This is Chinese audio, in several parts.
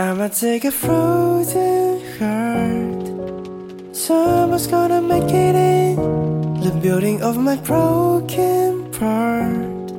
I'ma take a frozen heart. Someone's gonna make it in the building of my broken part.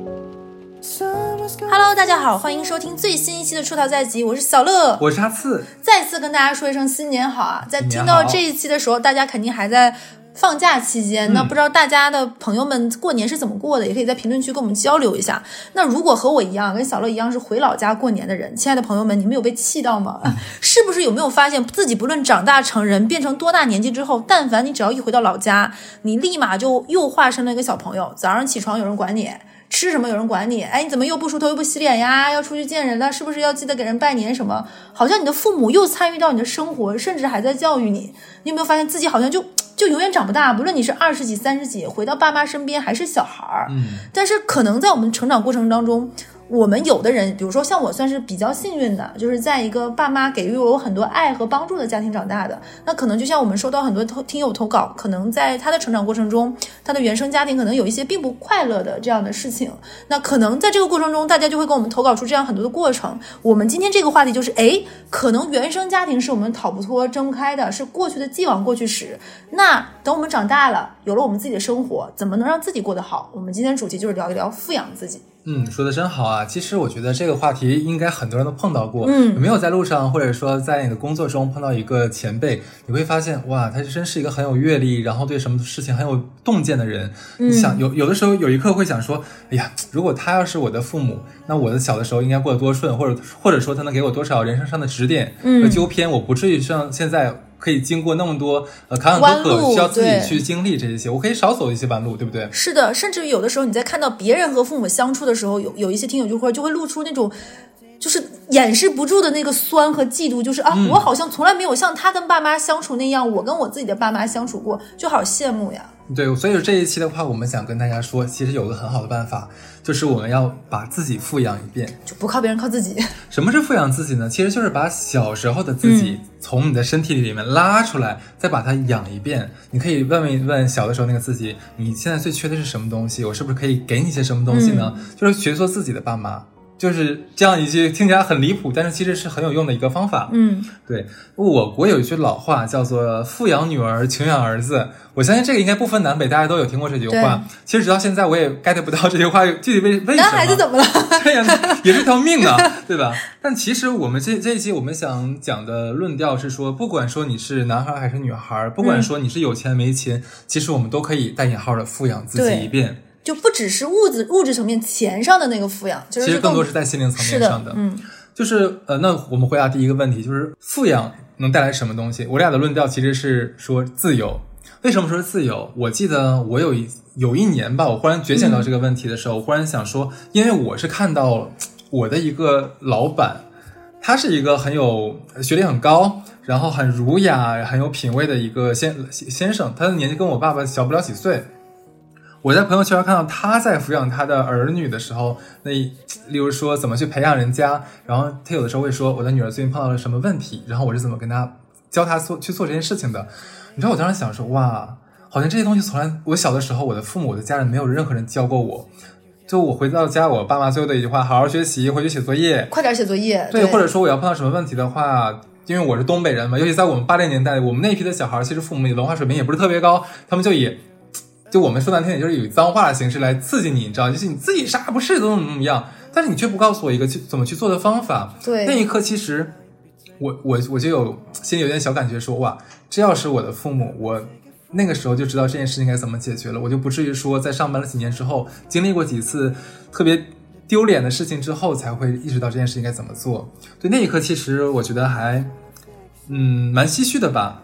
Someone's gonna Hello，大家好，欢迎收听最新一期的《出逃在即》，我是小乐。我是阿次，再次跟大家说一声新年好啊！在听到这一期的时候，大家肯定还在放假期间。嗯那不知道大家的朋友们过年是怎么过的，也可以在评论区跟我们交流一下。那如果和我一样，跟小乐一样是回老家过年的人，亲爱的朋友们，你们有被气到吗？嗯 是不是有没有发现自己不论长大成人，变成多大年纪之后，但凡你只要一回到老家，你立马就又化身了一个小朋友。早上起床有人管你。吃什么有人管你？哎，你怎么又不梳头又不洗脸呀？要出去见人了，是不是要记得给人拜年什么？好像你的父母又参与到你的生活，甚至还在教育你。你有没有发现自己好像就就永远长不大？不论你是二十几、三十几，回到爸妈身边还是小孩儿。嗯，但是可能在我们成长过程当中，我们有的人，比如说像我，算是比较幸运的，就是在一个爸妈给予我很多爱和帮助的家庭长大的。那可能就像我们收到很多投听友投稿，可能在他的成长过程中，他的原生家庭可能有一些并不快乐的这样的事情。那可能在这个过程中，大家就会给我们投稿出这样很多的过程。我们今天这个话题就是，哎，可能原生家庭是我们逃不脱、睁不开的，是过去的既往过去时。那等我们长大了，有了我们自己的生活，怎么能让自己过得好？我们今天主题就是聊一聊富养自己。嗯，说的真好啊！其实我觉得这个话题应该很多人都碰到过。嗯有没有在路上或者说在你的工作中碰到一个前辈，你会发现哇，他真是一个很有阅历，然后对什么事情很有洞见的人。嗯你想有有的时候有一刻会想说，哎呀，如果他要是我的父母，那我的小的时候应该过得多顺，或者或者说他能给我多少人生上的指点嗯和纠偏，我不至于像现在。可以经过那么多呃坎坎坷需要自己对去经历这一些，我可以少走一些弯路，对不对？是的，甚至于有的时候你在看到别人和父母相处的时候，有有一些听友就会就会露出那种。就是掩饰不住的那个酸和嫉妒，就是啊，我好像从来没有像他跟爸妈相处那样，我跟我自己的爸妈相处过，就好羡慕呀。对，所以这一期的话，我们想跟大家说，其实有个很好的办法，就是我们要把自己富养一遍。就不靠别人，靠自己。什么是富养自己呢？其实就是把小时候的自己从你的身体里面拉出来，再把它养一遍。你可以问一问小的时候那个自己，你现在最缺的是什么东西？我是不是可以给你些什么东西呢？就是学做自己的爸妈。就是这样一句听起来很离谱，但是其实是很有用的一个方法。嗯，对，我国有一句老话叫做“富养女儿，穷养儿子”。我相信这个应该不分南北，大家都有听过这句话。其实直到现在我也 get 不到这句话具体为为什么。男孩子怎么了？也是条命啊，对吧？但其实我们这这一期我们想讲的论调是说，不管说你是男孩还是女孩，不管说你是有钱没钱，其实我们都可以带引号的富养自己一遍。就不只是物质物质层面钱上的那个富养，就是其实更多是在在心灵层面上的，嗯，就是呃，那我们回答第一个问题，就是富养能带来什么东西？我俩的论调其实是说自由。为什么说是自由？我记得我有一有一年吧，我忽然觉醒到这个问题的时候，我忽然想说，因为我是看到我的一个老板，他是一个很有学历很高，然后很儒雅、很有品味的一个先先生，他的年纪跟我爸爸小不了几岁。我在朋友圈看到他在抚养他的儿女的时候，那例如说怎么去培养人家，然后他有的时候会说我的女儿最近碰到了什么问题，然后我是怎么跟他教他做去做这件事情的。你知道我当时想说，哇，好像这些东西从来我小的时候，我的父母、我的家人没有任何人教过我。就我回到家，我爸妈最后的一句话：好好学习，回去写作业。快点写作业。对，或者说我要碰到什么问题的话，因为我是东北人嘛，尤其在我们八零年代，我们那一批的小孩，其实父母文化水平也不是特别高，他们就以就我们说难听点，就是以脏话的形式来刺激你，你知道，就是你自己啥不是都怎么怎么样，但是你却不告诉我一个去怎么去做的方法。对那一刻其实我我我就有心里有点小感觉说，哇，这要是我的父母，我。那个时候就知道这件事情该怎么解决了，我就不至于说在上班了几年之后，经历过几次特别丢脸的事情之后，才会意识到这件事情该怎么做。对，那一刻其实我觉得还，嗯，蛮唏嘘的吧。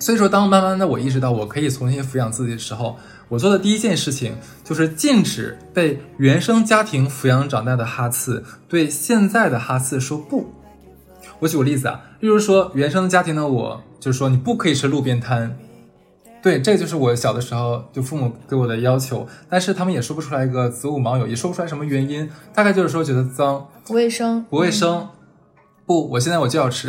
所以说，当慢慢的我意识到我可以重新抚养自己的时候，我做的第一件事情就是禁止被原生家庭抚养长大的哈次对现在的哈次说不。我举个例子啊，例如说原生家庭的我，就是说你不可以吃路边摊。对，这就是我小的时候就父母给我的要求，但是他们也说不出来一个子午卯酉，也说不出来什么原因，大概就是说觉得脏、不卫生，不卫生，不，我现在我就要吃，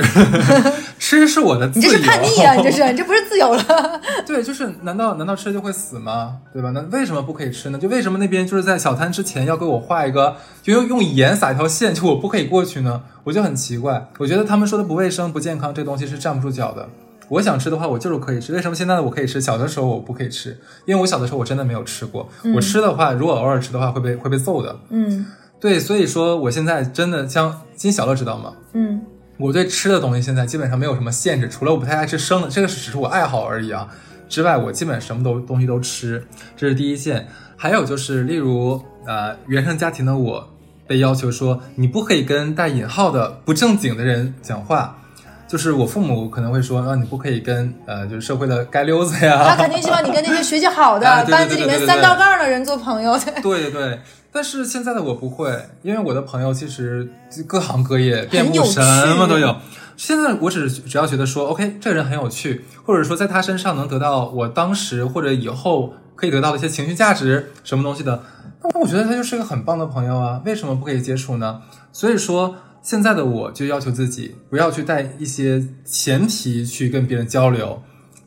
吃是我的自由。你这是叛逆啊！你这是，你这不是自由了。对，就是难道难道吃就会死吗？对吧？那为什么不可以吃呢？就为什么那边就是在小摊之前要给我画一个，就用用盐撒一条线，就我不可以过去呢？我就很奇怪。我觉得他们说的不卫生、不健康，这东西是站不住脚的。我想吃的话，我就是可以吃。为什么现在的我可以吃，小的时候我不可以吃？因为我小的时候我真的没有吃过。我吃的话，如果偶尔吃的话，会被会被揍的。嗯对，所以说我现在真的像金小乐知道吗？嗯我对吃的东西现在基本上没有什么限制，除了我不太爱吃生的，这个是只是我爱好而已啊。之外，我基本什么都东西都吃，这是第一件。还有就是，例如呃，原生家庭的我被要求说，你不可以跟带引号的不正经的人讲话。就是我父母可能会说，啊，你不可以跟呃，就是社会的街溜子呀他，肯定希望你跟那些学习好的、班级里面三道杠的人做朋友。对对对对。但是现在的我不会，因为我的朋友其实各行各业，遍布什么都有。现在我只只要觉得说，OK，这个人很有趣，或者说在他身上能得到我当时或者以后可以得到的一些情绪价值，什么东西的，那我觉得他就是一个很棒的朋友啊，为什么不可以接触呢？所以说，现在的我就要求自己不要去带一些前提去跟别人交流。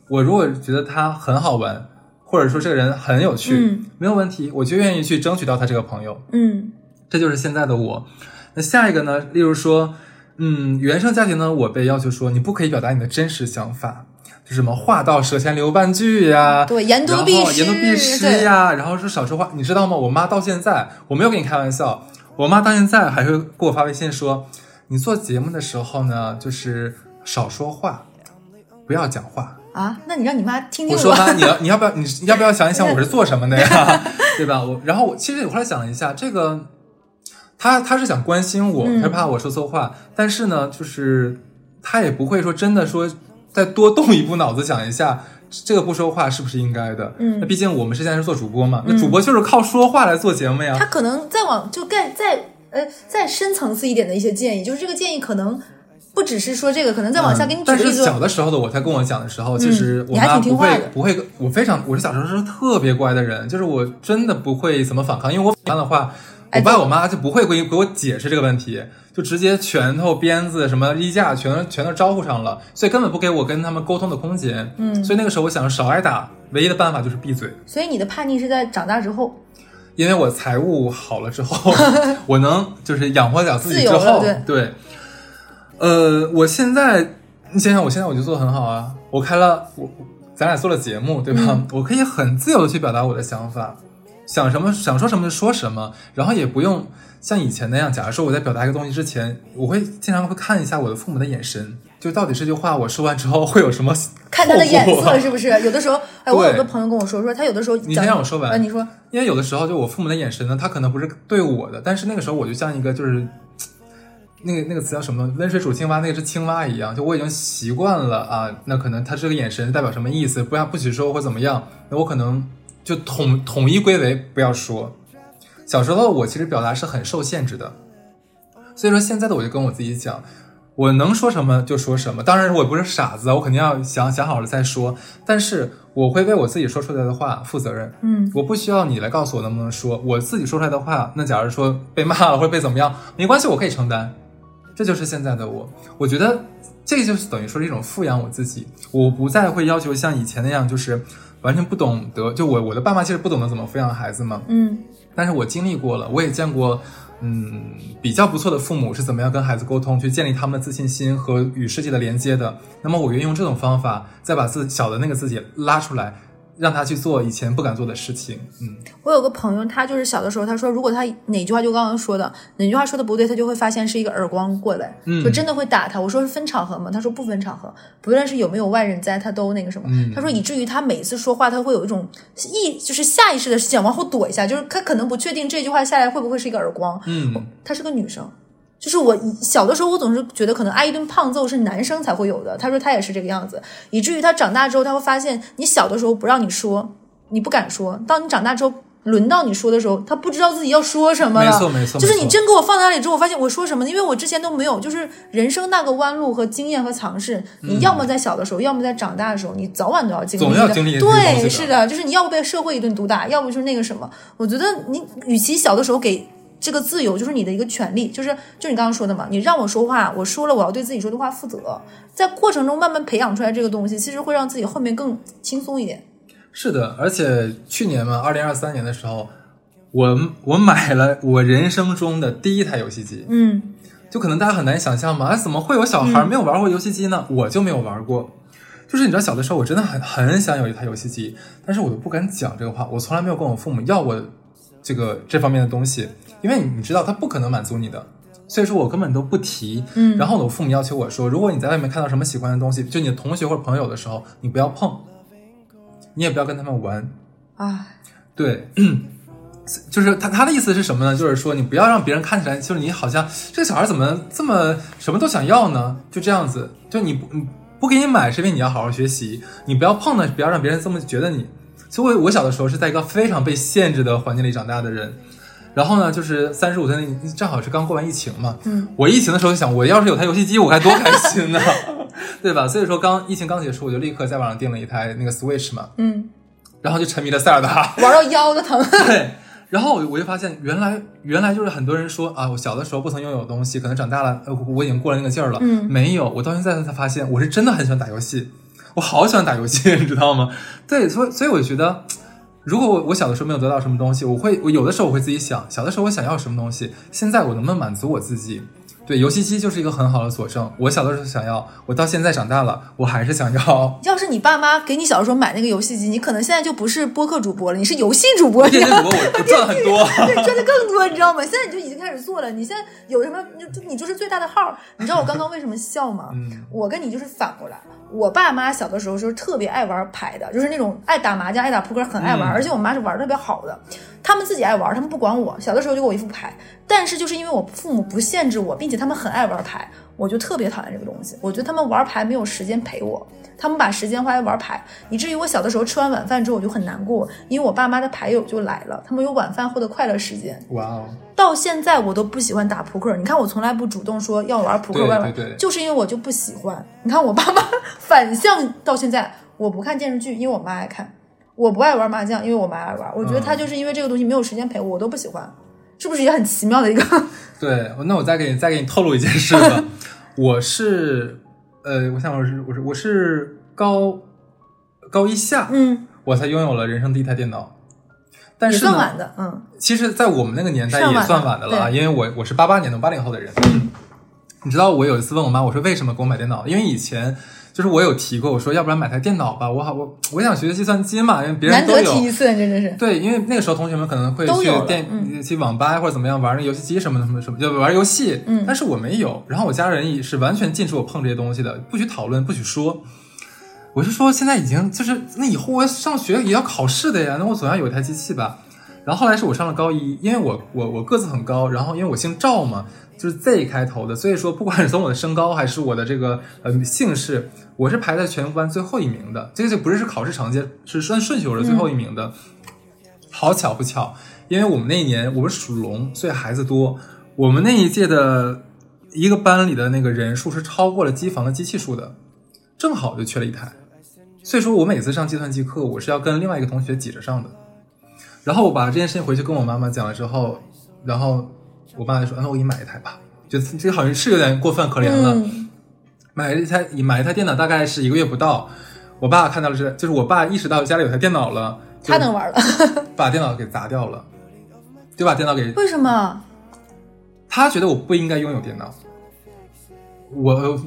我如果觉得他很好玩，或者说这个人很有趣，嗯没有问题，我就愿意去争取到他这个朋友。嗯这就是现在的我。那下一个呢？例如说，嗯，原生家庭呢，我被要求说你不可以表达你的真实想法，就什么话到舌前留半句呀，对言多然后必失言多必失呀，然后说少说话，你知道吗？我妈到现在，我没有跟你开玩笑，我妈到现在还会给我发微信说，你做节目的时候呢，就是少说话，不要讲话。啊，那你让你妈听听我说妈，你要你要不要你你要不要想一想我是做什么的呀，对吧？我然后我其实我后来想了一下，这个他他是想关心我，嗯他怕我说错话，但是呢，就是他也不会说真的说再多动一步脑子想一下。这个不说话是不是应该的？嗯那毕竟我们是现在是做主播嘛，那主播就是靠说话来做节目呀。他可能再往就更再呃再深层次一点的一些建议，就是这个建议可能不只是说这个，可能再往下给你举但是例子。小的时候的我，他跟我讲的时候，其实我妈不会不会，我非常我是小时候是特别乖的人，就是我真的不会怎么反抗，因为我反抗的话，哎我爸我妈就不会给给我解释这个问题，就直接拳头、鞭子、什么衣架全都全都招呼上了，所以根本不给我跟他们沟通的空间。嗯，所以那个时候我想少挨打，唯一的办法就是闭嘴。所以你的叛逆是在长大之后，因为我财务好了之后，我能就是养活了自己之后，对呃，我现在你想想，我现在我就做的很好啊，我开了我我咱俩做了节目，对吧？嗯我可以很自由的去表达我的想法，想什么想说什么就说什么，然后也不用像以前那样，假如说我在表达一个东西之前，我会经常会看一下我的父母的眼神，就到底这句话我说完之后会有什么看他的眼色是不是？有的时候，哎，我有个朋友跟我说，说他有的时候你讲先让我说完呃，你说，因为有的时候就我父母的眼神呢，他可能不是对我的，但是那个时候我就像一个就是那个那个词叫什么“温水煮青蛙”，那个是青蛙一样，就我已经习惯了啊。那可能他这个眼神代表什么意思？不要不许说或怎么样，那我可能就统统一归为不要说。小时候我其实表达是很受限制的，所以说现在的我就跟我自己讲，我能说什么就说什么。当然我也不是傻子，我肯定要想想好了再说。但是我会为我自己说出来的话负责任。嗯，我不需要你来告诉我能不能说，我自己说出来的话，那假如说被骂了或者被怎么样，没关系，我可以承担。这就是现在的我，我觉得这就是等于说是一种富养我自己，我不再会要求像以前那样，就是完全不懂得。就我我的爸妈其实不懂得怎么抚养孩子嘛，嗯但是我经历过了，我也见过，嗯，比较不错的父母是怎么样跟孩子沟通，去建立他们的自信心和与世界的连接的。那么我愿意用这种方法，再把自小的那个自己拉出来，让他去做以前不敢做的事情。嗯，我有个朋友，他就是小的时候，他说如果他哪句话就刚刚说的哪句话说的不对，他就会发现是一个耳光过来，嗯就真的会打他。我说是分场合吗？他说不分场合，不论是有没有外人在，他都那个什么。嗯他说以至于他每次说话，他会有一种意，就是下意识的想往后躲一下，就是他可能不确定这句话下来会不会是一个耳光。嗯，她是个女生。就是我小的时候，我总是觉得可能挨一顿胖揍是男生才会有的。他说他也是这个样子，以至于他长大之后，他会发现你小的时候不让你说，你不敢说，当你长大之后轮到你说的时候，他不知道自己要说什么了。没错没错就是你真给我放那里之后，我发现我说什么？因为我之前都没有，就是人生那个弯路和经验和尝试，你要么在小的时候，要么在长大的时候，你早晚都要经历的。对，是的，就是你要不被社会一顿毒打，要不就是那个什么。我觉得你与其小的时候给这个自由就是你的一个权利，就是就你刚刚说的嘛，你让我说话，我说了我要对自己说的话负责，在过程中慢慢培养出来这个东西，其实会让自己后面更轻松一点。是的，而且去年嘛，二零二三年的时候，我我买了我人生中的第一台游戏机，嗯就可能大家很难想象嘛，哎，怎么会有小孩没有玩过游戏机呢？我就没有玩过。就是你知道，小的时候我真的很很想有一台游戏机，但是我都不敢讲这个话。我从来没有跟我父母要过这个这方面的东西，因为你知道他不可能满足你的，所以说我根本都不提。嗯然后我父母要求我说，如果你在外面看到什么喜欢的东西，就你的同学或者朋友的时候，你不要碰，你也不要跟他们玩。啊，对，就是他他的意思是什么呢？就是说你不要让别人看起来就是你好像这个小孩怎么这么什么都想要呢？就这样子，就你不你不给你买是因为你要好好学习，你不要碰呢，不要让别人这么觉得你。所以我我小的时候是在一个非常被限制的环境里长大的人。然后呢，就是三十五岁那正好是刚过完疫情嘛，嗯，我疫情的时候就想，我要是有台游戏机，我该多开心呢，对吧？所以说刚疫情刚结束，我就立刻在网上订了一台那个 Switch 嘛，嗯，然后就沉迷了塞尔达。玩到腰都疼。对，然后我我就发现，原来原来就是很多人说啊，我小的时候不曾拥有东西，可能长大了，呃，我已经过了那个劲儿了。嗯没有，我到现在才发现，我是真的很喜欢打游戏，我好喜欢打游戏，你知道吗？对，所以所以我觉得。如果我我小的时候没有得到什么东西，我会我有的时候我会自己想，小的时候我想要什么东西，现在我能不能满足我自己？对，游戏机就是一个很好的佐证。我小的时候想要，我到现在长大了，我还是想要。要是你爸妈给你小的时候买那个游戏机，你可能现在就不是播客主播了，你是游戏主播。游戏主播我我赚很多。对，赚的更多，你知道吗？现在你就已经开始做了。你现在有什么，就你就是最大的号。你知道我刚刚为什么笑吗？嗯我跟你就是反过来。我爸妈小的时候就是特别爱玩牌的，就是那种爱打麻将、爱打扑克，很爱玩。嗯而且我妈是玩的特别好的，他们自己爱玩，他们不管我。小的时候就给我一副牌，但是就是因为我父母不限制我，并且他们很爱玩牌，我就特别讨厌这个东西。我觉得他们玩牌没有时间陪我。他们把时间花在玩牌，以至于我小的时候吃完晚饭之后我就很难过，因为我爸妈的牌友就来了，他们有晚饭后的快乐时间。哇哦，到现在我都不喜欢打扑克。你看，我从来不主动说要玩扑克，就是因为我就不喜欢。你看我爸妈 反向到现在，我不看电视剧，因为我妈爱看；我不爱玩麻将，因为我妈爱玩。我觉得他就是因为这个东西没有时间陪我，我都不喜欢，是不是也很奇妙的一个？对，那我再给你再给你透露一件事吧。我是呃，我想我是我是我是高高一下，嗯，我才拥有了人生第一台电脑。但是呢，算晚的，嗯其实，在我们那个年代也算晚的算晚的了啊，因为我我是八八年的八零后的人。你知道我有一次问我妈，我说为什么给我买电脑？因为以前就是我有提过，我说要不然买台电脑吧，我好我我想学计算机嘛，因为别人都有。得提一次，真的是。对，因为那个时候同学们可能会去电、嗯去网吧或者怎么样玩那游戏机什么什么什么，就玩游戏。嗯但是我没有，然后我家人也是完全禁止我碰这些东西的，不许讨论，不许说。我是说，现在已经就是那以后我上学也要考试的呀，那我总要有一台机器吧。然后后来是我上了高一，因为我我我个子很高，然后因为我姓赵嘛，就是 Z 开头的，所以说不管是从我的身高还是我的这个呃姓氏，我是排在全班最后一名的。这个就不是是考试成绩，是算顺序我是最后一名的。好巧不巧，因为我们那一年我们属龙，所以孩子多。我们那一届的一个班里的那个人数是超过了机房的机器数的，正好就缺了一台。所以说我每次上计算机课，我是要跟另外一个同学挤着上的。然后我把这件事情回去跟我妈妈讲了之后，然后我爸就说：“啊那我给你买一台吧。”就这好像是有点过分可怜了。嗯，买了一台买一台电脑大概是一个月不到，我爸看到了这，就是我爸意识到家里有台电脑了，就他能玩了，把电脑给砸掉了，就把电脑给为什么？他觉得我不应该拥有电脑。我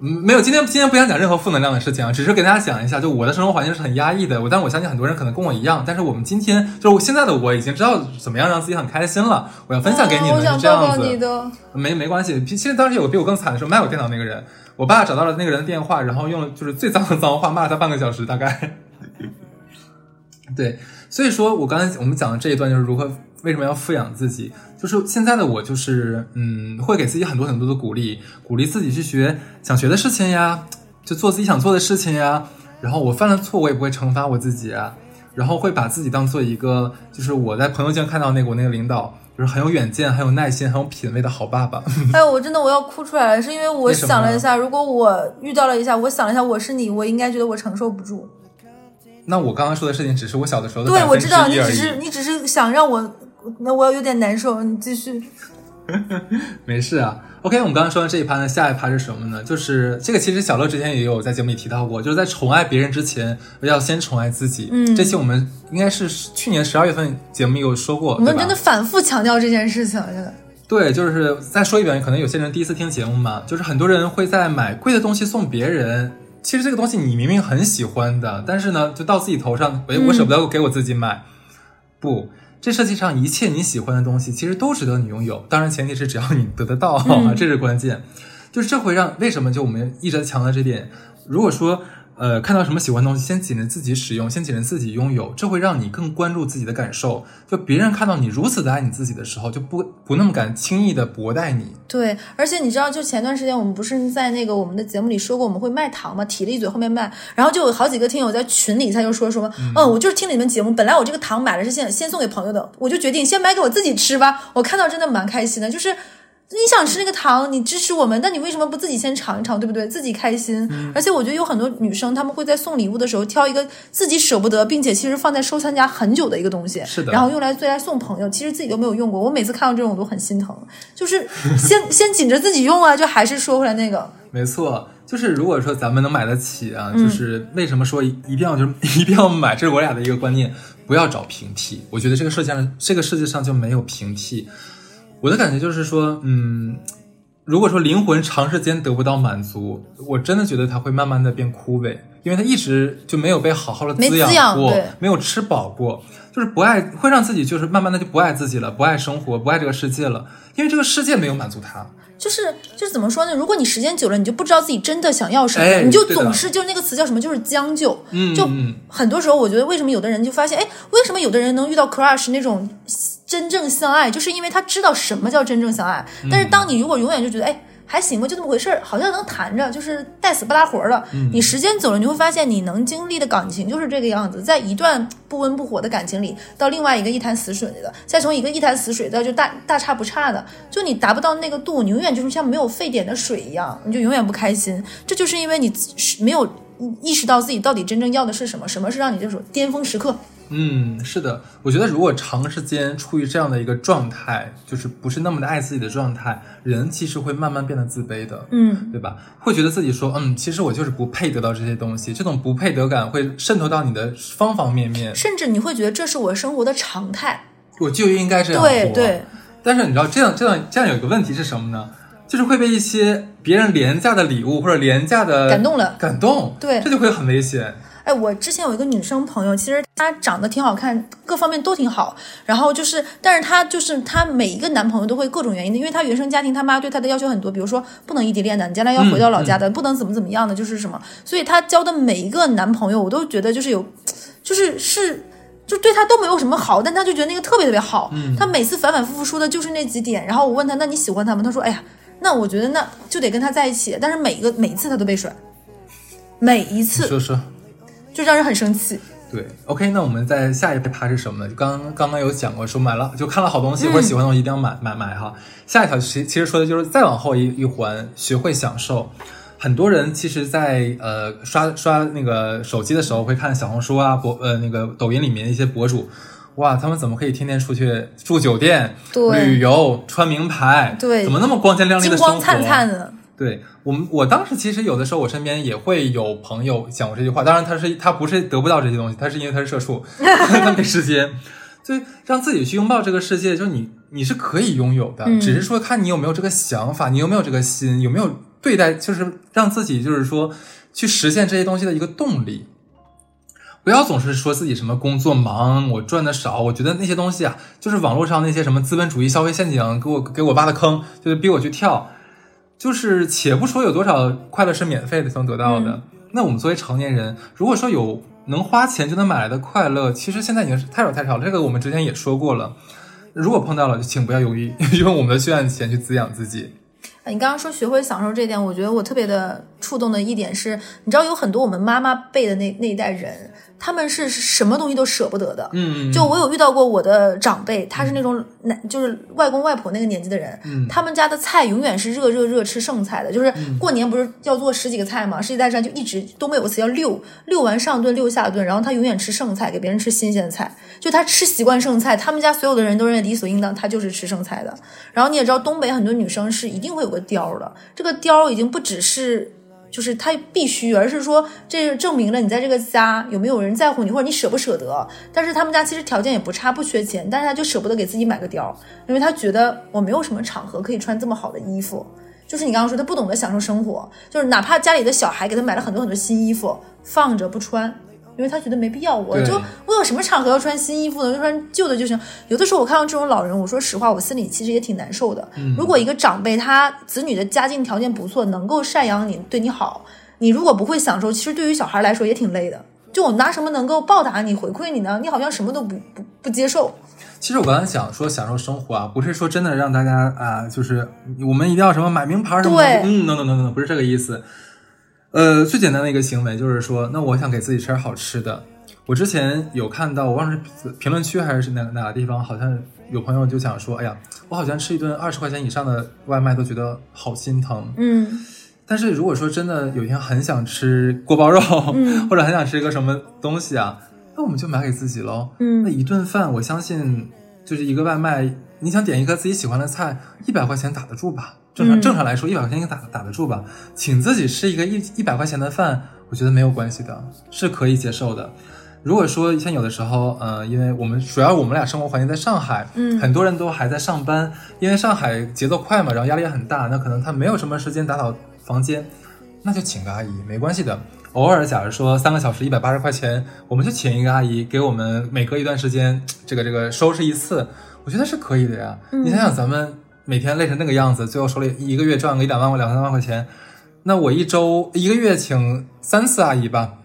嗯没有今天今天不想讲任何负能量的事情啊，只是给大家讲一下，就我的生活环境是很压抑的，我但我相信很多人可能跟我一样，但是我们今天就是我现在的我已经知道怎么样让自己很开心了，我要分享给你们、是这样子。抱抱你的。没没关系，其实当时有个比我更惨的时候，卖我电脑那个人，我爸找到了那个人的电话，然后用了就是最脏的脏话骂了他半个小时，大概。对，所以说我刚才我们讲的这一段就是如何为什么要富养自己，就是现在的我就是嗯，会给自己很多很多的鼓励，鼓励自己去学想学的事情呀，就做自己想做的事情呀。然后我犯了错，我也不会惩罚我自己啊，然后会把自己当做一个，就是我在朋友圈看到那个我那个领导，就是很有远见、很有耐心、很有品味的好爸爸。哎，我真的我要哭出来了，是因为我想了一下，如果我遇到了一下，我想了一下，我是你，我应该觉得我承受不住。那我刚刚说的事情只是我小的时候的对，我知道，你。只是你只是想让我那我有点难受，你继续。没事啊。OK，我们刚刚说完这一趴呢，下一趴是什么呢？就是这个，其实小乐之前也有在节目里提到过，就是在宠爱别人之前，要先宠爱自己。嗯这期我们应该是去年十二月份节目有说过，我们真的反复强调这件事情，真的。对，就是再说一遍，可能有些人第一次听节目嘛，就是很多人会在买贵的东西送别人。其实这个东西你明明很喜欢的，但是呢，就到自己头上，哎，我舍不得给我自己买。不，这世界上一切你喜欢的东西，其实都值得你拥有。当然，前提是只要你得得到，嗯这是关键。就是这会让为什么就我们一直在强调这点。如果说呃看到什么喜欢的东西，先紧着自己使用，先紧着自己拥有，这会让你更关注自己的感受。就别人看到你如此的爱你自己的时候，就不不那么敢轻易的薄待你。对，而且你知道，就前段时间我们不是在那个我们的节目里说过我们会卖糖嘛，提了一嘴后面卖，然后就有好几个听友在群里他就说什么，嗯，我就是听了你们节目，本来我这个糖买了是先先送给朋友的，我就决定先买给我自己吃吧。我看到真的蛮开心的，就是。你想吃那个糖，你支持我们，但你为什么不自己先尝一尝，对不对？自己开心。而且我觉得有很多女生，她们会在送礼物的时候挑一个自己舍不得，并且其实放在收藏夹很久的一个东西，是的然后用来最来送朋友，其实自己都没有用过。我每次看到这种我都很心疼，就是先 先紧着自己用啊，就还是说回来那个，没错，就是如果说咱们能买得起啊，嗯就是为什么说一一定要就是 一定要买，这是我俩的一个观念，不要找平替。我觉得这个世界上这个世界上就没有平替。我的感觉就是说，嗯，如果说灵魂长时间得不到满足，我真的觉得它会慢慢的变枯萎，因为它一直就没有被好好的滋养过，养没有吃饱过，就是不爱，会让自己就是慢慢的就不爱自己了，不爱生活，不爱这个世界了，因为这个世界没有满足他。就是就是怎么说呢？如果你时间久了，你就不知道自己真的想要什么，哎你就总是就那个词叫什么，就是将就。就嗯就很多时候，我觉得为什么有的人就发现，哎，为什么有的人能遇到 crush 那种真正相爱，就是因为他知道什么叫真正相爱。但是当你如果永远就觉得，哎。还行吧，就那么回事儿，好像能谈着，就是带死不拉活的。你时间久了，你会发现，你能经历的感情就是这个样子，在一段不温不火的感情里，到另外一个一潭死水的，再从一个一潭死水到就大大差不差的，就你达不到那个度，你永远就是像没有沸点的水一样，你就永远不开心。这就是因为你是没有意识到自己到底真正要的是什么，什么是让你这种巅峰时刻。嗯，是的，我觉得如果长时间处于这样的一个状态，就是不是那么的爱自己的状态，人其实会慢慢变得自卑的，嗯，对吧？会觉得自己说，嗯，其实我就是不配得到这些东西，这种不配得感会渗透到你的方方面面，甚至你会觉得这是我生活的常态。我就应该这样活。对对，但是你知道，这样这样这样有一个问题是什么呢？就是会被一些别人廉价的礼物或者廉价的感动了感动，对这就会很危险。哎，我之前有一个女生朋友，其实她长得挺好看，各方面都挺好。然后就是，但是她就是她每一个男朋友都会各种原因的，因为她原生家庭她妈对她的要求很多，比如说不能异地恋的，你将来要回到老家的，不能怎么怎么样的，就是什么。所以她交的每一个男朋友，我都觉得就是有，就是是。就对她都没有什么好，但她就觉得那个特别特别好。她每次反反复复说的就是那几点。然后我问她，那你喜欢他吗？她说，哎呀，那我觉得那就得跟他在一起。但是每一个每一次她都被甩，每一次说说。就让人很生气。对，OK，那我们在下一趴是什么呢？就刚刚刚有讲过，说买了就看了好东西、或者喜欢的东西一定要买买买哈。下一条其其实说的就是再往后一一环，学会享受。很多人其实在，呃刷刷那个手机的时候会看小红书啊博呃那个抖音里面一些博主，哇，他们怎么可以天天出去住酒店、对旅游、穿名牌？对怎么那么光鲜亮丽的生活？光灿灿的。对我们，我当时其实有的时候，我身边也会有朋友讲过这句话。当然，他是他不是得不到这些东西，他是因为他是社畜，他没时间。所以让自己去拥抱这个世界，就是你你是可以拥有的，嗯只是说看你有没有这个想法，你有没有这个心，有没有对待，就是让自己就是说去实现这些东西的一个动力。不要总是说自己什么工作忙，我赚的少。我觉得那些东西啊，就是网络上那些什么资本主义消费陷阱，给我给我挖的坑，就是逼我去跳。就是且不说有多少快乐是免费的能得到的，那我们作为成年人，如果说有能花钱就能买来的快乐，其实现在已经是太少太少了。这个我们之前也说过了。如果碰到了，就请不要犹豫，用我们的血汗钱去滋养自己。哎你刚刚说学会享受这点，我觉得我特别的触动的一点是，你知道有很多我们妈妈辈的那那一代人，他们是什么东西都舍不得的。嗯，就我有遇到过我的长辈，他是那种男，就是外公外婆那个年纪的人，嗯他们家的菜永远是热热热吃剩菜的，就是过年不是要做十几个菜嘛，十几道菜就一直东北有个词叫溜，溜完上顿溜下顿，然后他永远吃剩菜，给别人吃新鲜的菜，就他吃习惯剩菜，他们家所有的人都认为理所应当，他就是吃剩菜的。然后你也知道，东北很多女生是一定会有个貂儿的，这个貂儿已经不只是。就是他必须，而是说这证明了你在这个家有没有人在乎你，或者你舍不舍得。但是他们家其实条件也不差，不缺钱，但是他就舍不得给自己买个貂，因为他觉得我没有什么场合可以穿这么好的衣服。就是你刚刚说，他不懂得享受生活，就是哪怕家里的小孩给他买了很多很多新衣服，放着不穿，因为他觉得没必要。我对就我有什么场合要穿新衣服呢？就穿旧的就行。有的时候我看到这种老人，我说实话，我心里其实也挺难受的。如果一个长辈他子女的家境条件不错，能够赡养你，对你好，你如果不会享受，其实对于小孩来说也挺累的。就我拿什么能够报答你、回馈你呢？你好像什么都不不不接受。其实我刚才想说享受生活啊，不是说真的让大家啊、就是我们一定要什么买名牌什么的，对嗯，no no no no，不是这个意思。呃，最简单的一个行为就是说，那我想给自己吃点好吃的。我之前有看到，我忘了是评论区还是哪哪个地方，好像有朋友就想说，哎呀，我好像吃一顿二十块钱以上的外卖都觉得好心疼。嗯但是如果说真的有一天很想吃锅包肉，嗯或者很想吃一个什么东西啊，那我们就买给自己喽。那嗯一顿饭，我相信就是一个外卖，你想点一个自己喜欢的菜，一百块钱打得住吧？正常、嗯正常来说，一百块钱应该打打得住吧？请自己吃一个一一百块钱的饭，我觉得没有关系的，是可以接受的。如果说像有的时候，呃，因为我们主要我们俩生活环境在上海，嗯很多人都还在上班，因为上海节奏快嘛，然后压力也很大，那可能他没有什么时间打扫房间，那就请个阿姨，没关系的。偶尔，假如说三个小时一百八十块钱，我们就请一个阿姨给我们每隔一段时间这个这个收拾一次，我觉得是可以的呀。你想想，咱们每天累成那个样子，最后手里一个月赚个一两万、两三万块钱，那我一周一个月请三次阿姨吧，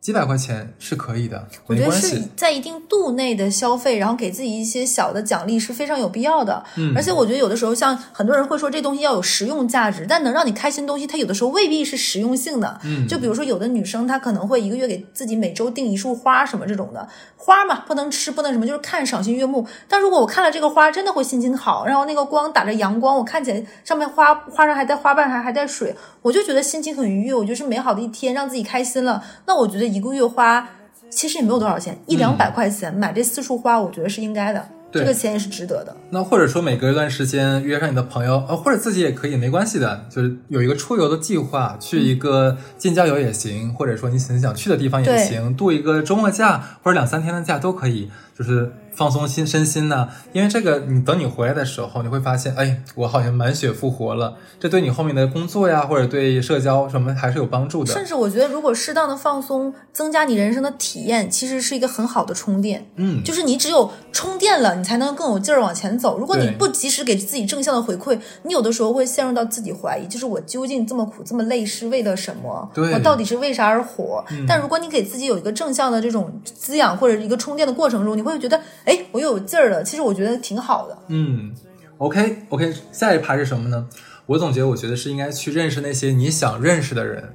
几百块钱是可以的，我觉得是。在一定度内的消费，然后给自己一些小的奖励是非常有必要的。嗯而且我觉得有的时候，像很多人会说这东西要有实用价值，但能让你开心的东西，它有的时候未必是实用性的。嗯就比如说有的女生，她可能会一个月给自己每周订一束花什么这种的，花嘛不能吃，不能什么，就是看赏心悦目。但如果我看了这个花，真的会心情好，然后那个光打着阳光，我看起来上面花花上还带花瓣，还还带水，我就觉得心情很愉悦，我觉得是美好的一天，让自己开心了。那我觉得一个月花。其实也没有多少钱，一两百块钱、买这四束花，我觉得是应该的，对这个钱也是值得的。那或者说每隔一段时间约上你的朋友，呃，或者自己也可以，没关系的，就是有一个出游的计划，去一个近郊游也行，或者说你很想去的地方也行，度一个周末假或者两三天的假都可以，就是放松心身心呢。因为这个，你等你回来的时候，你会发现，哎，我好像满血复活了，这对你后面的工作呀，或者对社交什么还是有帮助的。甚至我觉得，如果适当的放松，增加你人生的体验，其实是一个很好的充电。嗯，就是你只有充电了，你才能更有劲儿往前走。如果你不及时给自己正向的回馈，你有的时候会陷入到自己怀疑，就是我究竟这么苦这么累是为了什么？对我到底是为啥而活？但如果你给自己有一个正向的这种滋养或者一个充电的过程中，你会觉得，哎，我又有劲儿了。其实我觉得挺好的。嗯，OK OK，下一趴是什么呢？我总结，我觉得是应该去认识那些你想认识的人，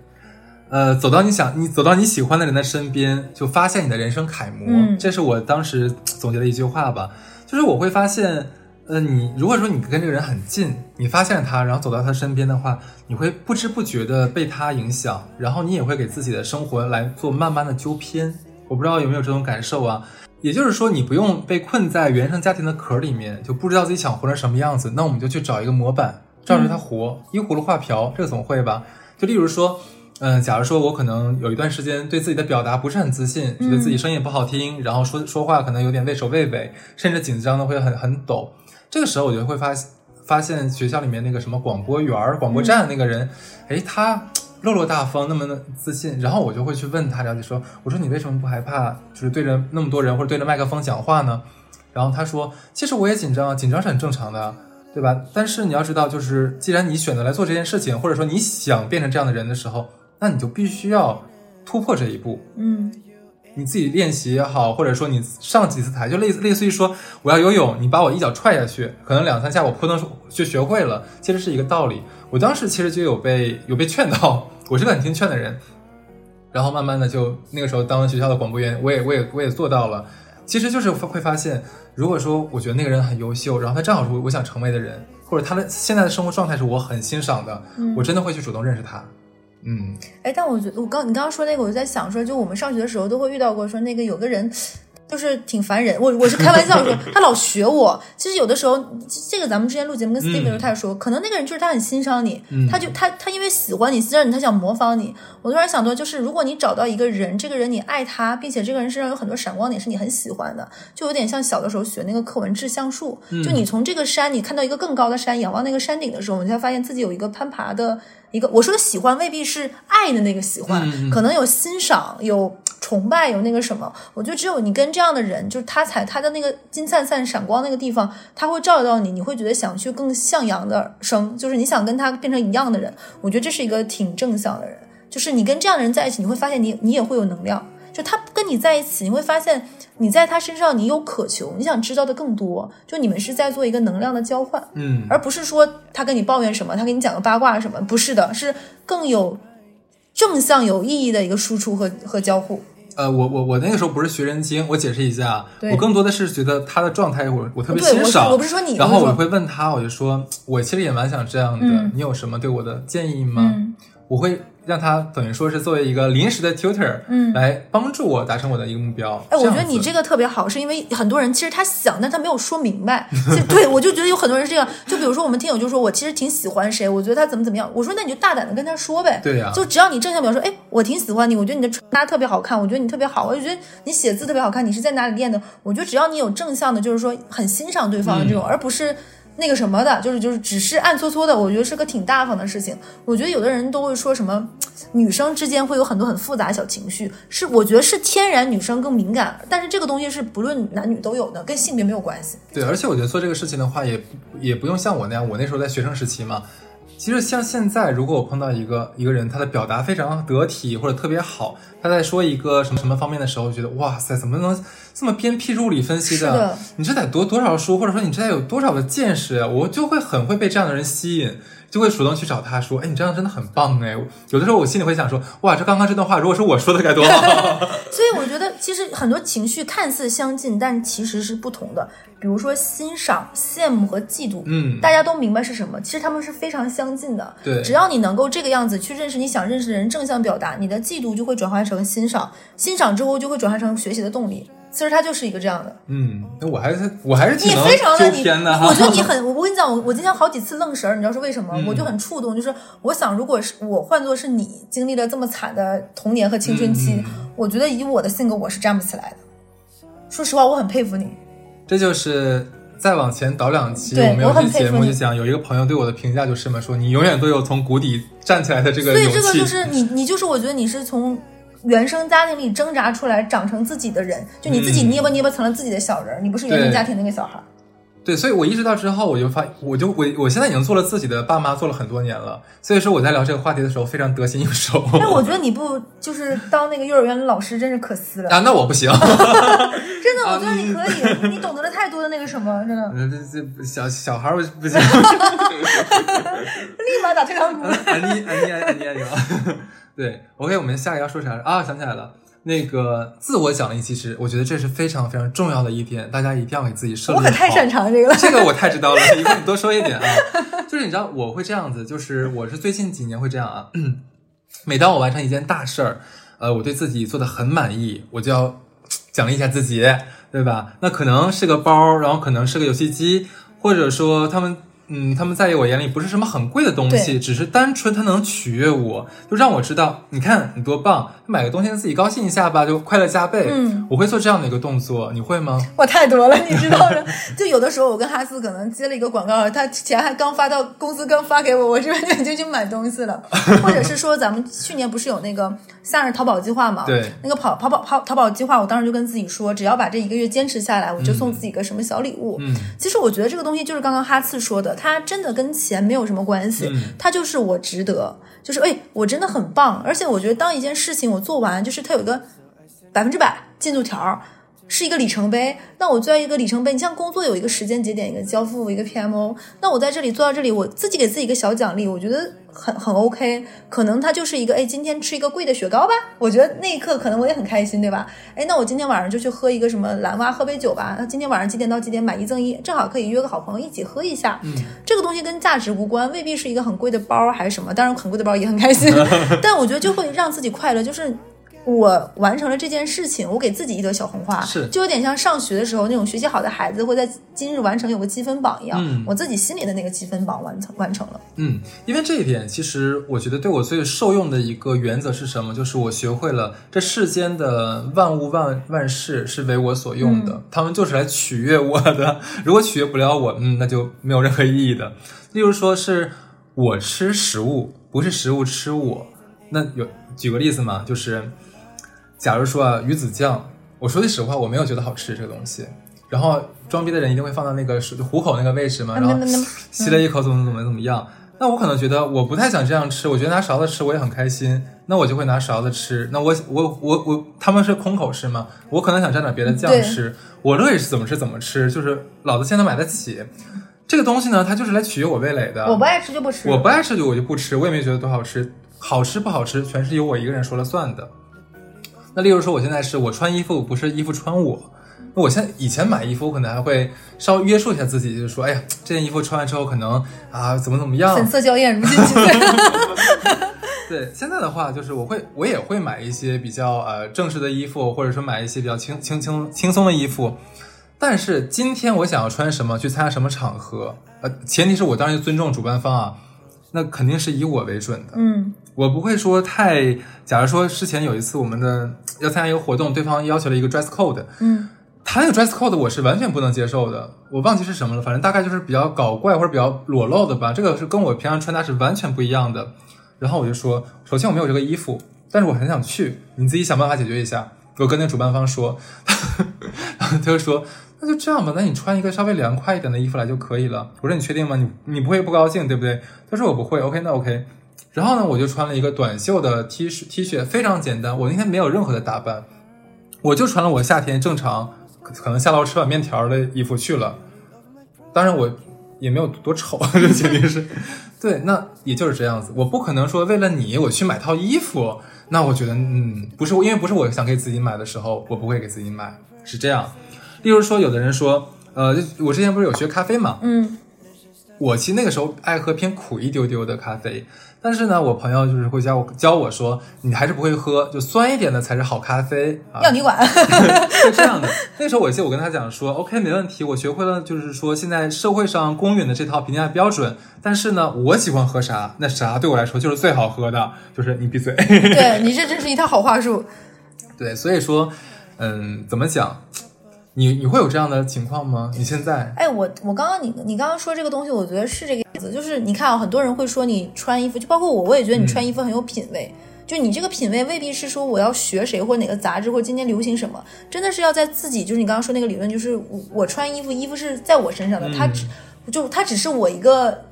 呃，走到你想你走到你喜欢的人的身边，就发现你的人生楷模。嗯这是我当时总结的一句话吧，就是我会发现。呃，你如果说你跟这个人很近，你发现了他，然后走到他身边的话，你会不知不觉的被他影响，然后你也会给自己的生活来做慢慢的纠偏。我不知道有没有这种感受啊？也就是说，你不用被困在原生家庭的壳里面，就不知道自己想活成什么样子。那我们就去找一个模板，照着它活，依葫芦画瓢，这个总会吧？就例如说，嗯、假如说我可能有一段时间对自己的表达不是很自信，觉得自己声音也不好听，然后说说话可能有点畏首畏尾，甚至紧张的会很很抖。这个时候我就会发发现学校里面那个什么广播员、广播站那个人，哎，他落落大方，那么的自信，然后我就会去问他了解说，我说你为什么不害怕，就是对着那么多人或者对着麦克风讲话呢？然后他说，其实我也紧张啊，紧张是很正常的啊，对吧？但是你要知道，就是既然你选择来做这件事情，或者说你想变成这样的人的时候，那你就必须要突破这一步。嗯你自己练习也好，或者说你上几次台，就类似类似于说我要游泳，你把我一脚踹下去，可能两三下我扑腾就学会了，其实是一个道理。我当时其实就有被有被劝到，我是个很听劝的人。然后慢慢的就那个时候当了学校的广播员，我也我也我也做到了。其实就是会发现，如果说我觉得那个人很优秀，然后他正好是我我想成为的人，或者他的现在的生活状态是我很欣赏的，我真的会去主动认识他。嗯，哎，但我觉得我刚你刚刚说那个，我就在想说，就我们上学的时候都会遇到过，说那个有个人。就是挺烦人，我我是开玩笑说他老学我。其实有的时候，这个咱们之前录节目跟 Steve 的时候，他也说，可能那个人就是他很欣赏你，他就他他因为喜欢你，欣赏你，他想模仿你。我突然想到，就是如果你找到一个人，这个人你爱他，并且这个人身上有很多闪光点是你很喜欢的，就有点像小的时候学那个课文志向树。就你从这个山，你看到一个更高的山，仰望那个山顶的时候，你才发现自己有一个攀爬的一个。我说的喜欢未必是爱的那个喜欢，可能有欣赏有。崇拜有那个什么，我觉得只有你跟这样的人，就是他才他的那个金灿灿闪光那个地方，他会照到你，你会觉得想去更向阳的生，就是你想跟他变成一样的人。我觉得这是一个挺正向的人，就是你跟这样的人在一起，你会发现你你也会有能量。就他跟你在一起，你会发现你在他身上你有渴求，你想知道的更多。就你们是在做一个能量的交换，嗯，而不是说他跟你抱怨什么，他跟你讲个八卦什么，不是的，是更有正向有意义的一个输出和和交互。呃，我我我那个时候不是学人精，我解释一下，我更多的是觉得他的状态，我我特别欣赏。我不是说你，然后我会问他，我就说，我其实也蛮想这样的，你有什么对我的建议吗？我会。让他等于说是作为一个临时的 tutor，嗯，来帮助我达成我的一个目标。哎，我觉得你这个特别好，是因为很多人其实他想，但他没有说明白。对，我就觉得有很多人是这样。就比如说我们听友就说，我其实挺喜欢谁，我觉得他怎么怎么样。我说那你就大胆的跟他说呗。对呀。就只要你正向表述，哎，我挺喜欢你，我觉得你的穿搭特别好看，我觉得你特别好，我就觉得你写字特别好看，你是在哪里练的？我觉得只要你有正向的，就是说很欣赏对方的这种，而不是。那个什么的，就是就是只是暗搓搓的，我觉得是个挺大方的事情。我觉得有的人都会说什么，女生之间会有很多很复杂小情绪，是我觉得是天然女生更敏感，但是这个东西是不论男女都有的，跟性别没有关系。对，而且我觉得做这个事情的话，也也不用像我那样，我那时候在学生时期嘛。其实像现在，如果我碰到一个一个人，他的表达非常得体或者特别好，他在说一个什么什么方面的时候，觉得哇塞，怎么能这么鞭辟入里分析的？你这得读多少书，或者说你这得有多少的见识啊？我就会很会被这样的人吸引。就会主动去找他说：“哎，你这样真的很棒哎！”有的时候我心里会想说：“哇，这刚刚这段话如果是我说的该多好。” 所以我觉得，其实很多情绪看似相近，但其实是不同的。比如说欣赏、羡慕和嫉妒，嗯，大家都明白是什么，其实他们是非常相近的。对，只要你能够这个样子去认识你想认识的人，正向表达，你的嫉妒就会转化成欣赏，欣赏之后就会转化成学习的动力。其实他就是一个这样的，嗯，那我还是我还是挺非常的偏的我觉得你很，我跟你讲，我我今天好几次愣神儿，你知道是为什么？我就很触动，就是我想，如果是我换做是你经历了这么惨的童年和青春期，我觉得以我的性格，我是站不起来的。说实话，我很佩服你。这就是再往前倒两期，我们有期节目就讲，有一个朋友对我的评价就是嘛，说你永远都有从谷底站起来的这个所以这个就是你，你就是我觉得你是从。原生家庭里挣扎出来，长成自己的人，就你自己捏吧捏吧成了自己的小人儿。你不是原生家庭那个小孩儿。对，所以我意识到之后，我就发，我就我我现在已经做了自己的爸妈，做了很多年了。所以说我在聊这个话题的时候非常得心应手。但我觉得你不就是当那个幼儿园的老师，真是可惜了啊！那我不行，真的，我觉得你可以，你懂得了太多的那个什么，真的。这这小小孩儿不行，立马打退堂鼓。安妮安妮安妮安妮对，OK，我们下一个要说啥啊？想起来了，那个自我奖励，其实我觉得这是非常非常重要的一点，大家一定要给自己设立。我可太擅长这个了，这个我太知道了。你多说一点啊，就是你知道我会这样子，就是我是最近几年会这样啊。每当我完成一件大事儿，呃，我对自己做的很满意，我就要奖励一下自己，对吧？那可能是个包，然后可能是个游戏机，或者说他们。嗯，他们在我眼里不是什么很贵的东西，只是单纯它能取悦我，就让我知道，你看你多棒，买个东西自己高兴一下吧，就快乐加倍。嗯，我会做这样的一个动作，你会吗？我太多了，你知道的。就有的时候我跟哈斯可能接了一个广告，他钱还刚发到公司刚发给我，我这边就已经去买东西了。或者是说，咱们去年不是有那个夏日淘宝计划嘛？对，那个跑跑跑跑淘宝计划，我当时就跟自己说，只要把这一个月坚持下来，我就送自己个什么小礼物。嗯，其实我觉得这个东西就是刚刚哈次说的。它真的跟钱没有什么关系，它就是我值得，就是哎，我真的很棒，而且我觉得当一件事情我做完，就是它有一个百分之百进度条，是一个里程碑。那我做一个里程碑，你像工作有一个时间节点，一个交付，一个 PMO，那我在这里做到这里，我自己给自己一个小奖励，我觉得很很 OK，可能他就是一个哎，今天吃一个贵的雪糕吧，我觉得那一刻可能我也很开心，对吧？哎，那我今天晚上就去喝一个什么蓝蛙，喝杯酒吧。那今天晚上几点到几点买一赠一，正好可以约个好朋友一起喝一下。嗯，这个东西跟价值无关，未必是一个很贵的包还是什么，当然很贵的包也很开心，但我觉得就会让自己快乐，就是。我完成了这件事情，我给自己一朵小红花，是就有点像上学的时候那种学习好的孩子会在今日完成有个积分榜一样，嗯我自己心里的那个积分榜完成完成了。嗯，因为这一点，其实我觉得对我最受用的一个原则是什么？就是我学会了这世间的万物万万事是为我所用的，他们就是来取悦我的。如果取悦不了我，嗯，那就没有任何意义的。例如说是我吃食物，不是食物吃我。那有举个例子嘛，就是假如说啊，鱼子酱，我说句实话，我没有觉得好吃这个东西。然后装逼的人一定会放到那个是虎口那个位置嘛，然后吸了一口怎么怎么怎么样。那我可能觉得我不太想这样吃，我觉得拿勺子吃我也很开心，那我就会拿勺子吃。那我我我我他们是空口吃吗？我可能想蘸点别的酱吃，我乐意是怎么吃怎么吃，就是老子现在买得起。这个东西呢，它就是来取悦我味蕾的。我不爱吃就不吃，我不爱吃就我就不吃，我也没觉得多好吃，好吃不好吃全是由我一个人说了算的。那例如说，我现在是我穿衣服不是衣服穿我，那我现在以前买衣服，我可能还会稍微约束一下自己，就是说，哎呀，这件衣服穿完之后可能啊怎么怎么样，粉色娇艳，如今几岁？对，现在的话就是我会，我也会买一些比较呃正式的衣服，或者说买一些比较轻轻轻轻松的衣服。但是今天我想要穿什么，去参加什么场合，呃，前提是我当然尊重主办方啊，那肯定是以我为准的。嗯我不会说太，假如说之前有一次我们的要参加一个活动，对方要求了一个 dress code，嗯他那个 dress code 我是完全不能接受的，我忘记是什么了，反正大概就是比较搞怪或者比较裸露的吧，这个是跟我平常穿搭是完全不一样的。然后我就说，首先我没有这个衣服，但是我很想去，你自己想办法解决一下。我跟那主办方说，然后他就说，那就这样吧，那你穿一个稍微凉快一点的衣服来就可以了。我说你确定吗？你你不会不高兴对不对？他说我不会，OK，那 OK。然后呢，我就穿了一个短袖的 T 恤 T 恤，非常简单。我那天没有任何的打扮，我就穿了我夏天正常可可能下楼吃碗面条的衣服去了。当然我也没有多丑，这肯定是，对，那也就是这样子。我不可能说为了你我去买套衣服，那我觉得嗯，不是，因为不是我想给自己买的时候，我不会给自己买，是这样。例如说，有的人说，呃，我之前不是有学咖啡嘛，嗯我其实那个时候爱喝偏苦一丢丢的咖啡，但是呢，我朋友就是会教我教我说，你还是不会喝，就酸一点的才是好咖啡啊。要你管。是这样的，那时候我记得我跟他讲说，OK，没问题，我学会了，就是说现在社会上公允的这套评价标准。但是呢，我喜欢喝啥，那啥对我来说就是最好喝的，就是你闭嘴。对你这真是一套好话术。对，所以说，嗯，怎么讲？你你会有这样的情况吗？你现在？哎，我我刚刚你你刚刚说这个东西，我觉得是这个样子，就是你看啊，很多人会说你穿衣服，就包括我，我也觉得你穿衣服很有品味。就你这个品味未必是说我要学谁或哪个杂志或今天流行什么，真的是要在自己，就是你刚刚说那个理论，就是我我穿衣服，衣服是在我身上的，它只就它只是我一个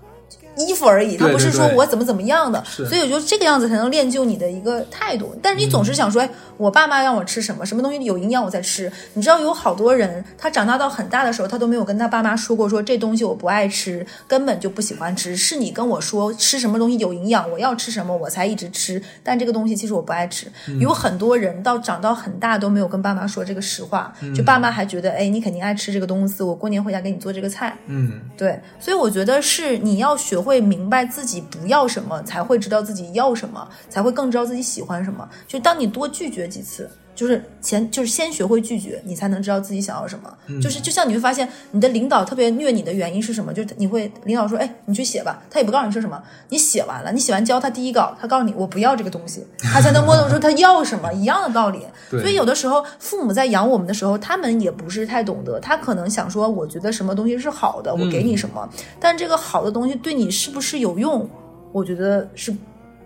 衣服而已，他不是说我怎么怎么样的，是所以我觉得这个样子才能练就你的一个态度。但是你总是想说，哎，我爸妈让我吃什么，什么东西有营养我再吃。你知道有好多人，他长大到很大的时候，他都没有跟他爸妈说过，说这东西我不爱吃，根本就不喜欢吃。是你跟我说吃什么东西有营养，我要吃什么，我才一直吃。但这个东西其实我不爱吃。有很多人到长到很大都没有跟爸妈说这个实话，就爸妈还觉得，哎，你肯定爱吃这个东西，我过年回家给你做这个菜。嗯，对，所以我觉得是你要学会明白自己不要什么，才会知道自己要什么，才会更知道自己喜欢什么。就当你多拒绝几次，就是前就是先学会拒绝，你才能知道自己想要什么。就是就像你会发现，你的领导特别虐你的原因是什么？就是你会领导说，哎，你去写吧，他也不告诉你说什么，你写完了，你写完交他第一稿，他告诉你我不要这个东西，他才能摸懂说他要什么，一样的道理。所以有的时候父母在养我们的时候，他们也不是太懂得，他可能想说，我觉得什么东西是好的，我给你什么，但这个好的东西对你是不是有用，我觉得是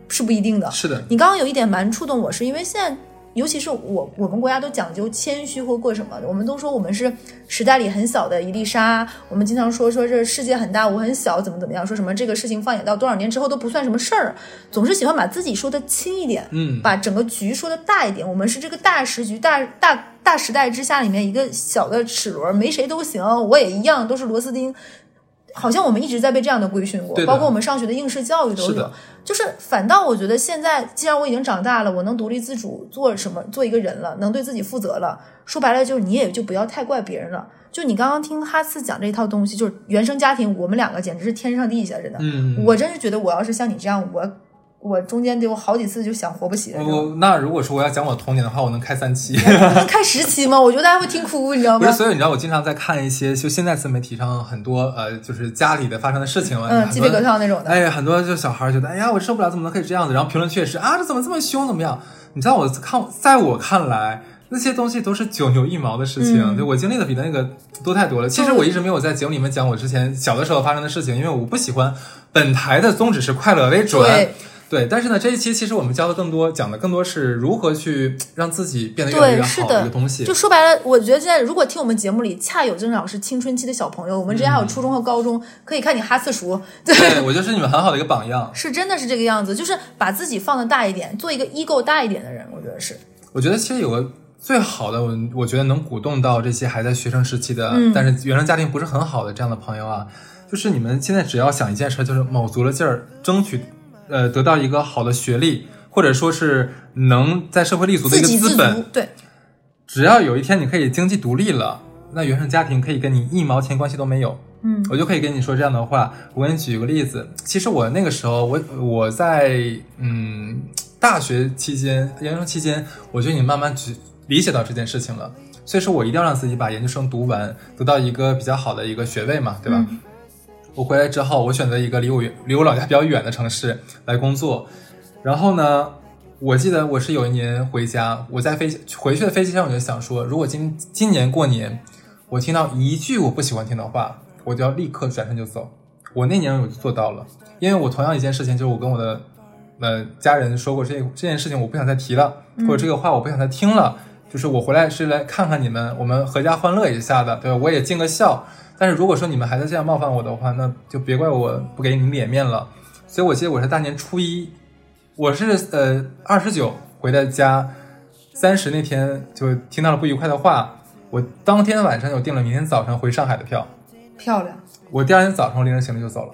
是不一定的。是的，你刚刚有一点蛮触动我，是因为现在，尤其是我我们国家都讲究谦虚或过什么的，我们都说我们是时代里很小的一粒沙，我们经常说说这世界很大，我很小，怎么怎么样，说什么这个事情放眼到多少年之后都不算什么事儿，总是喜欢把自己说的轻一点，嗯把整个局说的大一点。我们是这个大时局、大大大时代之下里面一个小的齿轮，没谁都行，我也一样，都是螺丝钉。好像我们一直在被这样的规训过包括我们上学的应试教育都有。就是反倒我觉得现在，既然我已经长大了，我能独立自主做什么，做一个人了，能对自己负责了。说白了，就是你也就不要太怪别人了。就你刚刚听哈次讲这一套东西，就是原生家庭，我们两个简直是天上地下，真的。嗯，我真是觉得，我要是像你这样，我我中间得有好几次就想活不起来。我那如果说我要讲我童年的话，我能开三期。能开十期吗？我觉得大家会听哭，你知道吗不是，？所以你知道我经常在看一些，就现在自媒体上很多呃，就是家里的发生的事情嘛，嗯，鸡皮疙瘩那种的。哎，很多就小孩觉得，哎呀，我受不了，怎么能可以这样子？然后评论区也是啊，这怎么这么凶，怎么样？你知道我看，在我看来，那些东西都是九牛一毛的事情，嗯对我经历的比那个多太多了。其实我一直没有在节目里面讲我之前小的时候发生的事情，因为我不喜欢本台的宗旨是快乐为准。对对，但是呢，这一期其实我们教的更多，讲的更多是如何去让自己变得越来对，越好的一个东西。就说白了，我觉得现在如果听我们节目里恰有正好是青春期的小朋友，我们之前还有初中和高中，可以看你哈次熟，对，对，我就是你们很好的一个榜样。是真的是这个样子，就是把自己放的大一点，做一个 ego 大一点的人，我觉得是。我觉得其实有个最好的，我我觉得能鼓动到这些还在学生时期的，嗯但是原生家庭不是很好的这样的朋友啊，就是你们现在只要想一件事，就是卯足了劲儿，争取呃得到一个好的学历，或者说是能在社会立足的一个资本，。对，只要有一天你可以经济独立了，那原生家庭可以跟你一毛钱关系都没有。嗯，我就可以跟你说这样的话。我给你举个例子，其实我那个时候，我我在嗯大学期间、研究生期间，我就已经慢慢去理解到这件事情了。所以说我一定要让自己把研究生读完，得到一个比较好的一个学位嘛，对吧？嗯我回来之后，我选择一个离我远离我老家比较远的城市来工作。然后呢，我记得我是有一年回家，我在飞回去的飞机上，我就想说，如果今今年过年，我听到一句我不喜欢听的话，我就要立刻转身就走。我那年我就做到了，因为我同样一件事情，就是我跟我的呃家人说过这这件事情，我不想再提了，或者这个话我不想再听了。就是我回来是来看看你们，我们阖家欢乐一下的，对吧？我也尽个孝。但是如果说你们还在这样冒犯我的话，那就别怪我不给你们脸面了。所以我记得我是大年初一，我是呃二十九回的家，三十那天就听到了不愉快的话，我当天晚上就订了明天早上回上海的票，漂亮。我第二天早上拎着行李就走了。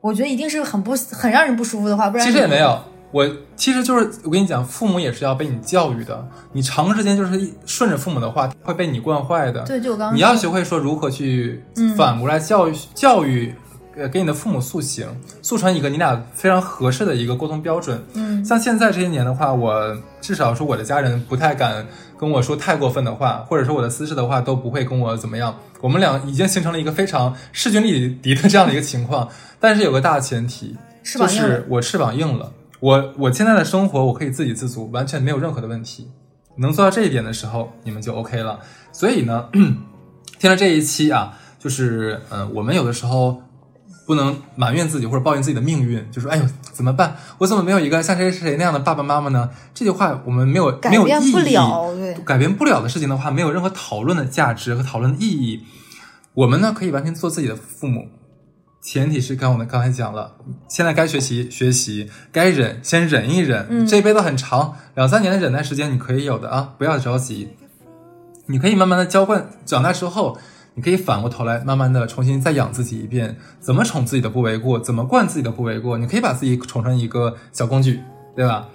我觉得一定是很不很让人不舒服的话，不然其实也没有，我其实就是我跟你讲，父母也是要被你教育的，你长时间就是顺着父母的话，会被你惯坏的。对，就我刚刚你要学会说如何去嗯反过来教育、教育，呃，给你的父母塑形，塑成一个你俩非常合适的一个沟通标准。嗯像现在这些年的话，我至少说我的家人不太敢跟我说太过分的话，或者说我的私事的话都不会跟我怎么样。我们俩已经形成了一个非常势均力敌的这样的一个情况，但是有个大前提，就是我翅膀硬了，我我现在的生活我可以自给自足，完全没有任何的问题。能做到这一点的时候，你们就 OK 了。所以呢，听了这一期啊，就是嗯、呃我们有的时候不能埋怨自己或者抱怨自己的命运，就说哎呦怎么办？我怎么没有一个像谁谁谁那样的爸爸妈妈呢？这句话我们没有改没有意义，变不了，对，改变不了的事情的话，没有任何讨论的价值和讨论的意义。我们呢可以完全做自己的父母，前提是刚我们刚才讲了，现在该学习学习，该忍先忍一忍，嗯这一辈子很长，两三年的忍耐时间你可以有的啊，不要着急，你可以慢慢的浇灌，长大之后。你可以反过头来，慢慢的重新再养自己一遍，怎么宠自己的不为过，怎么惯自己的不为过。你可以把自己宠成一个小工具，对吧？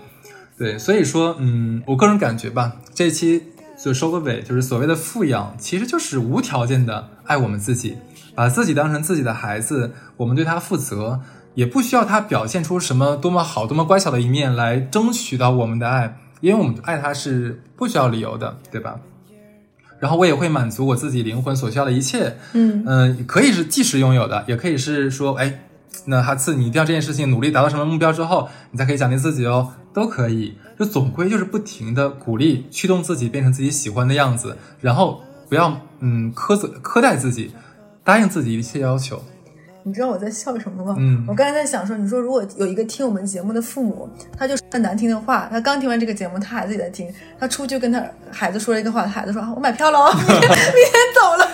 对，所以说，嗯，我个人感觉吧，这一期就收个尾，就是所谓的富养，其实就是无条件的爱我们自己，把自己当成自己的孩子，我们对他负责，也不需要他表现出什么多么好、多么乖巧的一面来争取到我们的爱，因为我们爱他是不需要理由的，对吧？然后我也会满足我自己灵魂所需要的一切，嗯嗯，可以是即时拥有的，也可以是说，哎，那哈次你一定要这件事情努力达到什么目标之后，你才可以奖励自己哦，都可以。就总归就是不停的鼓励、驱动自己变成自己喜欢的样子，然后不要嗯苛责苛待自己，答应自己一切要求。你知道我在笑什么吗？嗯我刚才在想说，你说如果有一个听我们节目的父母，他就说难听的话，他刚听完这个节目，他孩子也在听，他出去跟他孩子说了一个话，他孩子说：“我买票了哦，明天明天走了。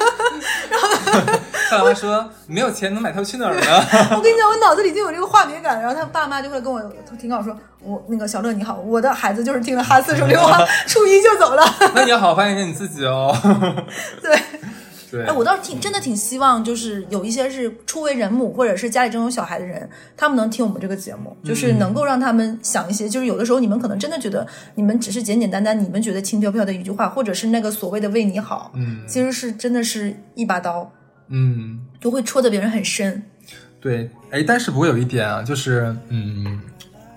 他妈说没有钱能买票去哪儿呢？” 我跟你讲，我脑子里就有这个画面感，然后他爸妈就会跟我挺好说：“我那个小乐你好，我的孩子就是听了哈四说这话，初一就走了。那你要好好发现你自己哦。对，对，哎，我倒是挺真的挺希望，就是有一些是初为人母或者是家里正有小孩的人，他们能听我们这个节目，就是能够让他们想一些，就是有的时候你们可能真的觉得你们只是简简单单，你们觉得轻飘飘的一句话，或者是那个所谓的为你好，嗯其实是真的是一把刀，嗯，就会戳得别人很深。对，哎，但是不过有一点啊，就是嗯，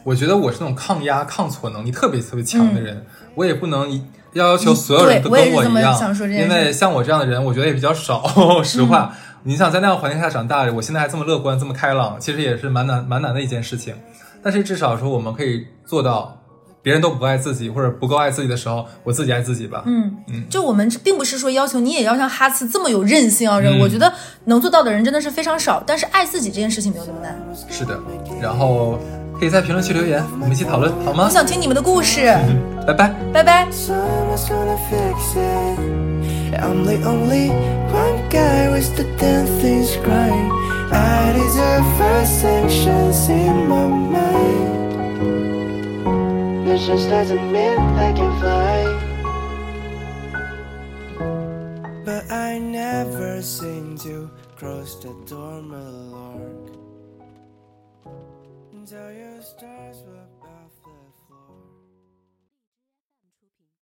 我觉得我是那种抗压、抗挫能力特别特别强的人，我也不能一要要求所有人都跟我一样，想说这件因为像我这样的人，我觉得也比较少。实话，你想在那样环境下长大，我现在还这么乐观、这么开朗，其实也是蛮难蛮难的一件事情。但是至少说，我们可以做到，别人都不爱自己或者不够爱自己的时候，我自己爱自己吧。嗯嗯，就我们并不是说要求你也要像哈茨这么有韧性啊，我觉得能做到的人真的是非常少。但是爱自己这件事情没有那么难。是的，然后可以在评论区留言，我们一起讨论好吗我？想听你们的故事，拜拜。拜拜。 Someone's gonna fix it. I'm the only one guy with the damn things right. I deserve first sanctions in my mind. That just doesn't mean I can fly. But I never seem to cross the door, my tell your stars will